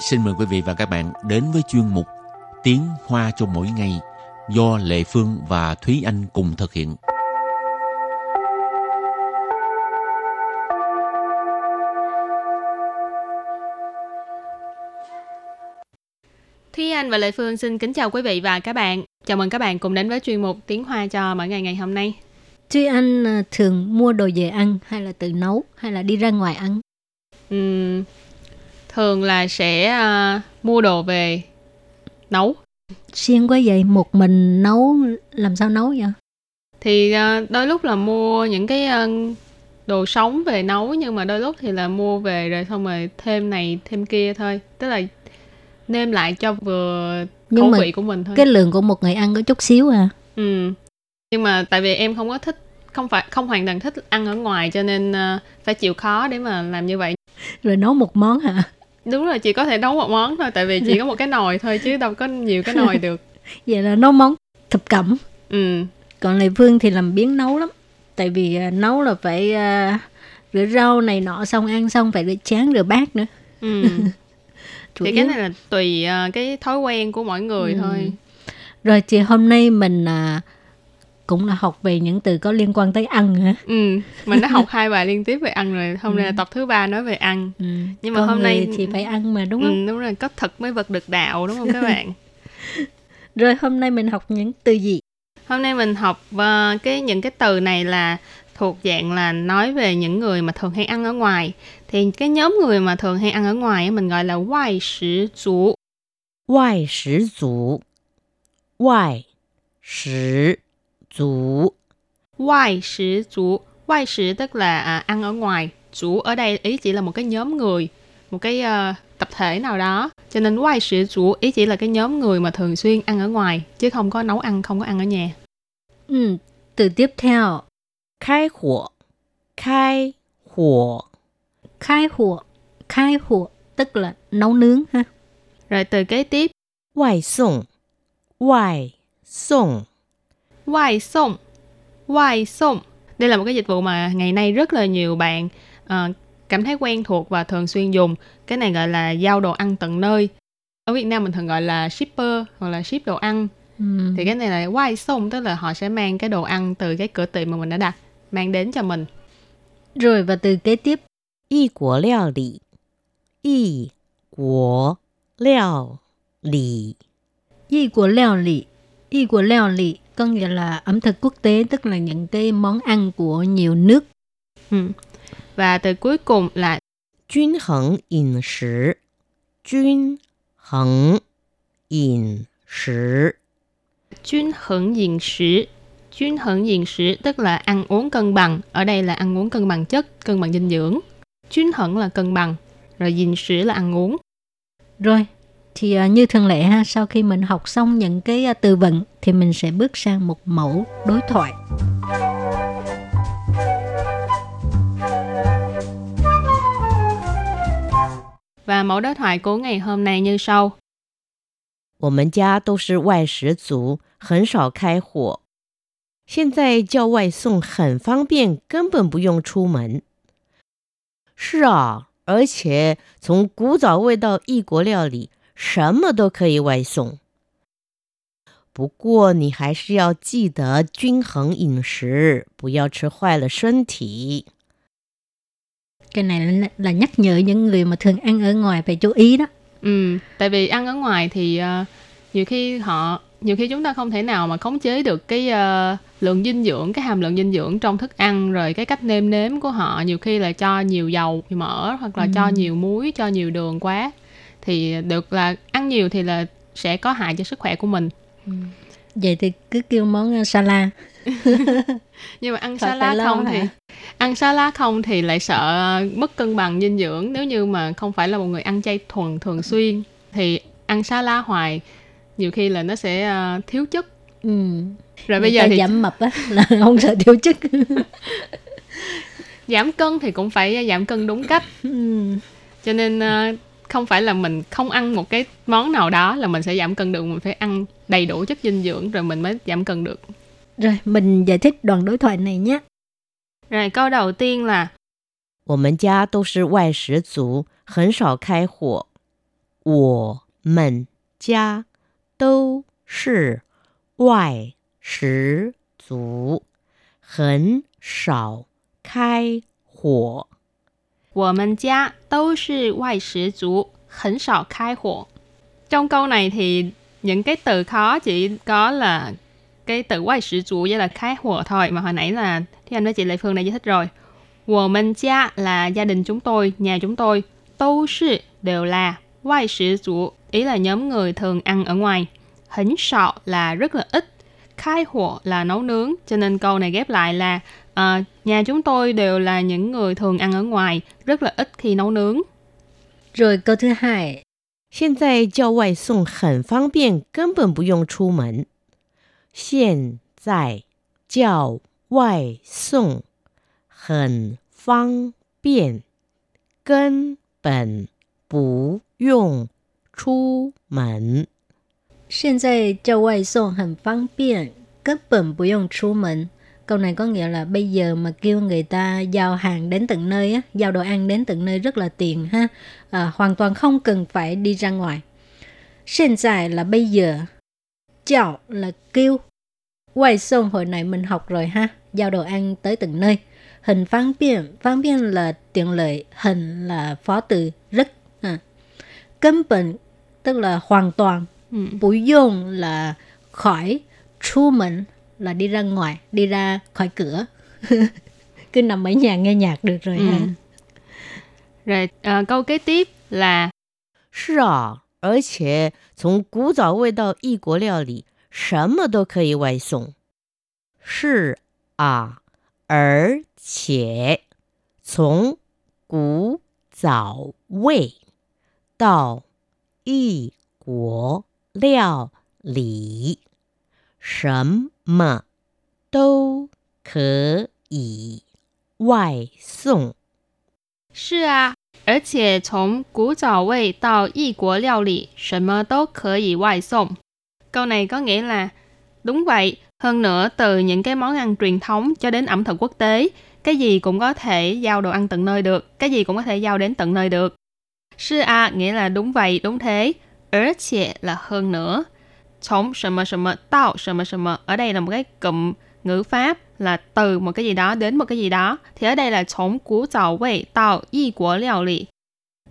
xin mời quý vị và các bạn đến với chuyên mục Tiếng Hoa cho mỗi ngày do Lệ Phương và Thúy Anh cùng thực hiện. Thúy Anh và Lệ Phương xin kính chào quý vị và các bạn. Chào mừng các bạn cùng đến với chuyên mục Tiếng Hoa cho mỗi ngày ngày hôm nay. Thúy Anh à, thường mua đồ về ăn hay là tự nấu hay là đi ra ngoài ăn? Ừm, thường là sẽ uh, mua đồ về nấu. Siêng quá vậy, một mình nấu làm sao nấu vậy? Thì uh, đôi lúc là mua những cái uh, đồ sống về nấu nhưng mà đôi lúc thì là mua về rồi xong rồi thêm này thêm kia thôi. Tức là nêm lại cho vừa Nhưng khẩu mà vị của mình thôi. Cái lượng của một người ăn có chút xíu à. Ừ. Nhưng mà tại vì em không có thích không phải không hoàn toàn thích ăn ở ngoài cho nên uh, phải chịu khó để mà làm như vậy. Rồi nấu một món hả? Đúng rồi, chỉ có thể nấu một món thôi tại vì chỉ có một cái nồi thôi chứ đâu có nhiều cái nồi được. Vậy là nấu món thập cẩm. Ừ. Còn Lệ Phương thì làm biến nấu lắm. Tại vì à, nấu là phải à, rửa rau này nọ xong ăn xong phải rửa chén rửa bát nữa. Ừ. Chủ thì yếu- cái này là tùy ờ, cái thói quen của mỗi người Ừ. thôi. Rồi thì hôm nay mình à, cũng là học về những từ có liên quan tới ăn hả? Ừ, mình đã học hai bài liên tiếp về ăn rồi. Hôm ừ. nay là ừ. tập thứ ba nói về ăn. Ừ. Nhưng mà Con hôm nay thì phải ăn mà đúng ừ, không? Ừ, đúng rồi, có thật mới vật được đạo đúng không các bạn? rồi hôm nay mình học những từ gì? Hôm nay mình học uh, cái những cái từ này là thuộc dạng là nói về những người mà thường hay ăn ở ngoài. Thì cái nhóm người mà thường hay ăn ở ngoài mình gọi là ngoại sử chủ. Ngoại sử chủ. Ngoại sử 族。Ngoài sử chủ, ngoài sử tức là à, ăn ở ngoài, chủ ở đây ý chỉ là một cái nhóm người, một cái ờ, tập thể nào đó. Cho nên ngoài sử chủ ý chỉ là cái nhóm người mà thường xuyên ăn ở ngoài, chứ không có nấu ăn, không có ăn ở nhà. Ừ, từ tiếp theo, khai hỏa, khai hỏa, khai hỏa, khai hỏa tức là nấu nướng ha. Rồi từ kế tiếp, ngoại sủng, ngoại sủng Wai sông Wai sông Đây là một cái dịch vụ mà ngày nay rất là nhiều bạn uh, cảm thấy quen thuộc và thường xuyên dùng. Cái này gọi là giao đồ ăn tận nơi. Ở Việt Nam mình thường gọi là shipper hoặc là ship đồ ăn. Ừ. Thì cái này là quay sông tức là họ sẽ mang cái đồ ăn từ cái cửa tiệm mà mình đã đặt mang đến cho mình. Rồi và từ kế tiếp y của leo lý y của leo lý y của leo lý y của leo lý có nghĩa là ẩm thực quốc tế tức là những cái món ăn của nhiều nước Ừ. Và từ cuối cùng là 均衡饮食，均衡饮食， chuyên hưởng diện sử. Chuyên hưởng diện sử tức là ăn uống cân bằng. Ở đây là ăn uống cân bằng chất, cân bằng dinh dưỡng. Chuyên hưởng là cân bằng. Rồi diện sử là ăn uống. rồi thì à, như thường lệ ha sau khi mình học xong những cái à, từ vựng thì mình sẽ bước sang một mẫu đối thoại Và mẫu đối thoại của ngày hôm nay như sau. 我们家都是外食族，很少开火。现在叫外送很方便，根本不用出门。是啊，而且从古早味到异国料理， 什么都可以外送。不过你还是要记得均衡饮食，不要吃坏了身体。 cái này là, là nhắc nhở những người mà thường ăn ở ngoài phải chú ý đó Ừ, tại vì ăn ở ngoài thì ờ, nhiều khi họ nhiều khi chúng ta không thể nào mà khống chế được cái ờ, lượng dinh dưỡng, cái hàm lượng dinh dưỡng trong thức ăn rồi cái cách nêm nếm của họ nhiều khi là cho nhiều dầu, nhiều mỡ hoặc là cho nhiều muối, cho nhiều đường quá thì được là ăn nhiều thì là sẽ có hại cho sức khỏe của mình. vậy thì cứ kêu món à, salad Nhưng mà ăn phải salad không hả? thì ăn salad không thì lại sợ mất cân bằng dinh dưỡng nếu như mà không phải là một người ăn chay thuần thường xuyên thì ăn salad hoài nhiều khi là nó sẽ ờ, thiếu chất ừ. rồi Người bây giờ thì giảm mập á là không sợ thiếu chất giảm cân thì cũng phải giảm cân đúng cách ừ. cho nên ờ, không phải là mình không ăn một cái món nào đó là mình sẽ giảm cân được mình phải ăn đầy đủ chất dinh dưỡng rồi mình mới giảm cân được rồi mình giải thích đoạn đối thoại này nhé rồi câu đầu tiên là 我们家都是外食族，很少开火。 我们家都是外食族，很少开火。 我们家都是外食族，很少开火. Trong câu này thì những cái từ khó chỉ có là cái từ quay sử chủ với là khai hùa thôi mà hồi nãy là thì anh với chị Lê Phương đã giải thích rồi. Wo men gia là gia đình chúng tôi, nhà chúng tôi. Đâu sư đều là ngoại sử chủ, ý là nhóm người thường ăn ở ngoài. Hỉnh sọ là rất là ít. Khai hùa là nấu nướng, cho nên câu này ghép lại là à, nhà chúng tôi đều là những người thường ăn ở ngoài, rất là ít khi nấu nướng. Rồi câu thứ hai, 现在叫外送很方便，根本不用出门。现在叫外送很方便，根本不用出门。 现在叫外送很方便，根本不用出门。Câu này có nghĩa là bây giờ mà kêu người ta giao hàng đến tận nơi á, giao đồ ăn đến tận nơi rất là tiền ha. À, hoàn toàn không cần phải đi ra ngoài. Hiện tại là bây giờ. Chào là kêu. Quay xong hồi này mình học rồi ha. Giao đồ ăn tới tận nơi. Hình phán biện. Phán biện là tiện lợi. Hình là phó từ rất. À.根本 tức là hoàn toàn. Ừ. Bù dùng là khỏi. Chu mình là đi ra ngoài, đi ra khỏi cửa. Cứ nằm ở nhà nghe nhạc được rồi ha. Ừ. Rồi à, câu kế tiếp là 是啊，而且从古早味到异国料理，什么都可以外送。是啊，而且从古早味到异国 料理，什么都可以外送。是啊，而且从古早味到异国料理，什么都可以外送. Câu này có nghĩa là đúng vậy. Hơn nữa, từ những cái món ăn truyền thống cho đến ẩm thực quốc tế, cái gì cũng có thể giao đồ ăn tận nơi được, cái gì cũng có thể giao đến tận nơi được. Sư a nghĩa là đúng vậy, đúng thế. Ở且là hơn nữa.从什么什么到什么什么. Ở đây là một cái cụm ngữ pháp là từ một cái gì đó đến một cái gì đó. Thì ở đây là从古早味到异国料理.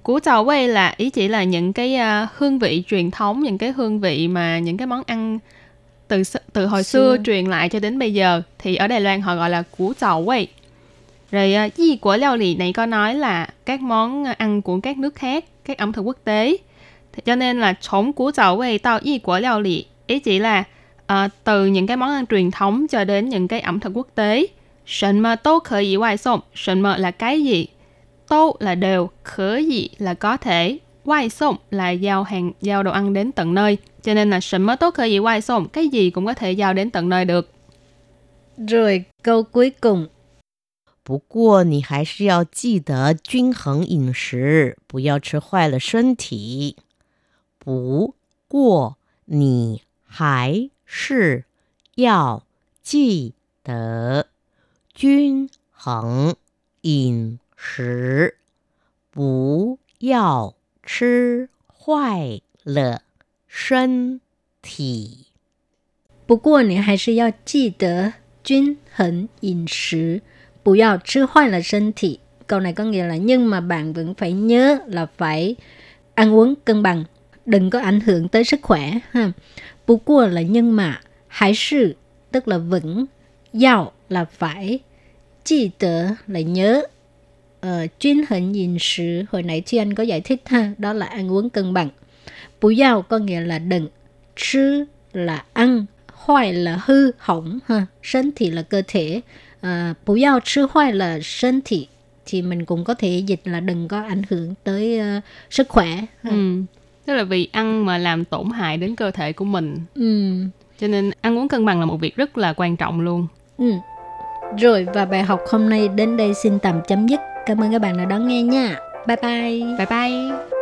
Củ trào quay là ý chỉ là những cái uh, hương vị truyền thống, những cái hương vị mà những cái món ăn từ từ hồi xưa, xưa truyền lại cho đến bây giờ thì ở Đài Loan họ gọi là củ trào quay. Rồi uh, di của liệu lì này có nói là các món ăn của các nước khác, các ẩm thực quốc tế. Thì cho nên là chống củ trào quay tao y của liệu lì ý chỉ là uh, từ những cái món ăn truyền thống cho đến những cái ẩm thực quốc tế. Sần mà tô khởi ý ngoại sông, sần mà là cái gì? Tô là đều, khở gì là có thể, ngoại sông là giao hàng, giao đồ ăn đến tận nơi. Cho nên là sần mà tô khởi ý ngoại sông, cái gì cũng có thể giao đến tận nơi được. Rồi câu cuối cùng 不过你还是要记得均衡饮食，不要吃坏了身体。 不过你还是要记得均衡饮食，不要吃坏了身体。不过你还是要记得均衡饮食。不要吃坏了身体. Câu này có nghĩa là nhưng mà bạn vẫn phải nhớ là phải ăn uống cân bằng, đừng có ảnh hưởng tới sức khỏe ha. Bù qua là nhưng mà, hãy sự tức là vững, giàu là phải, chi tớ là nhớ. Ờ, chuyên hình nhìn sự, hồi nãy Thuy anh có giải thích ha, đó là ăn uống cân bằng. Bù giàu có nghĩa là đừng, chứ là ăn, hoài là hư hỏng ha, 身体 là cơ thể, à, bù giàu chứ hoài là thân thể thì mình cũng có thể dịch là đừng có ảnh hưởng tới uh, sức khỏe. Ừ. Tức là vì ăn mà làm tổn hại đến cơ thể của mình. Ừ. Cho nên ăn uống cân bằng là một việc rất là quan trọng luôn. Ừ. Rồi và bài học hôm nay đến đây xin tạm chấm dứt. Cảm ơn các bạn đã đón nghe nha. Bye bye. Bye bye.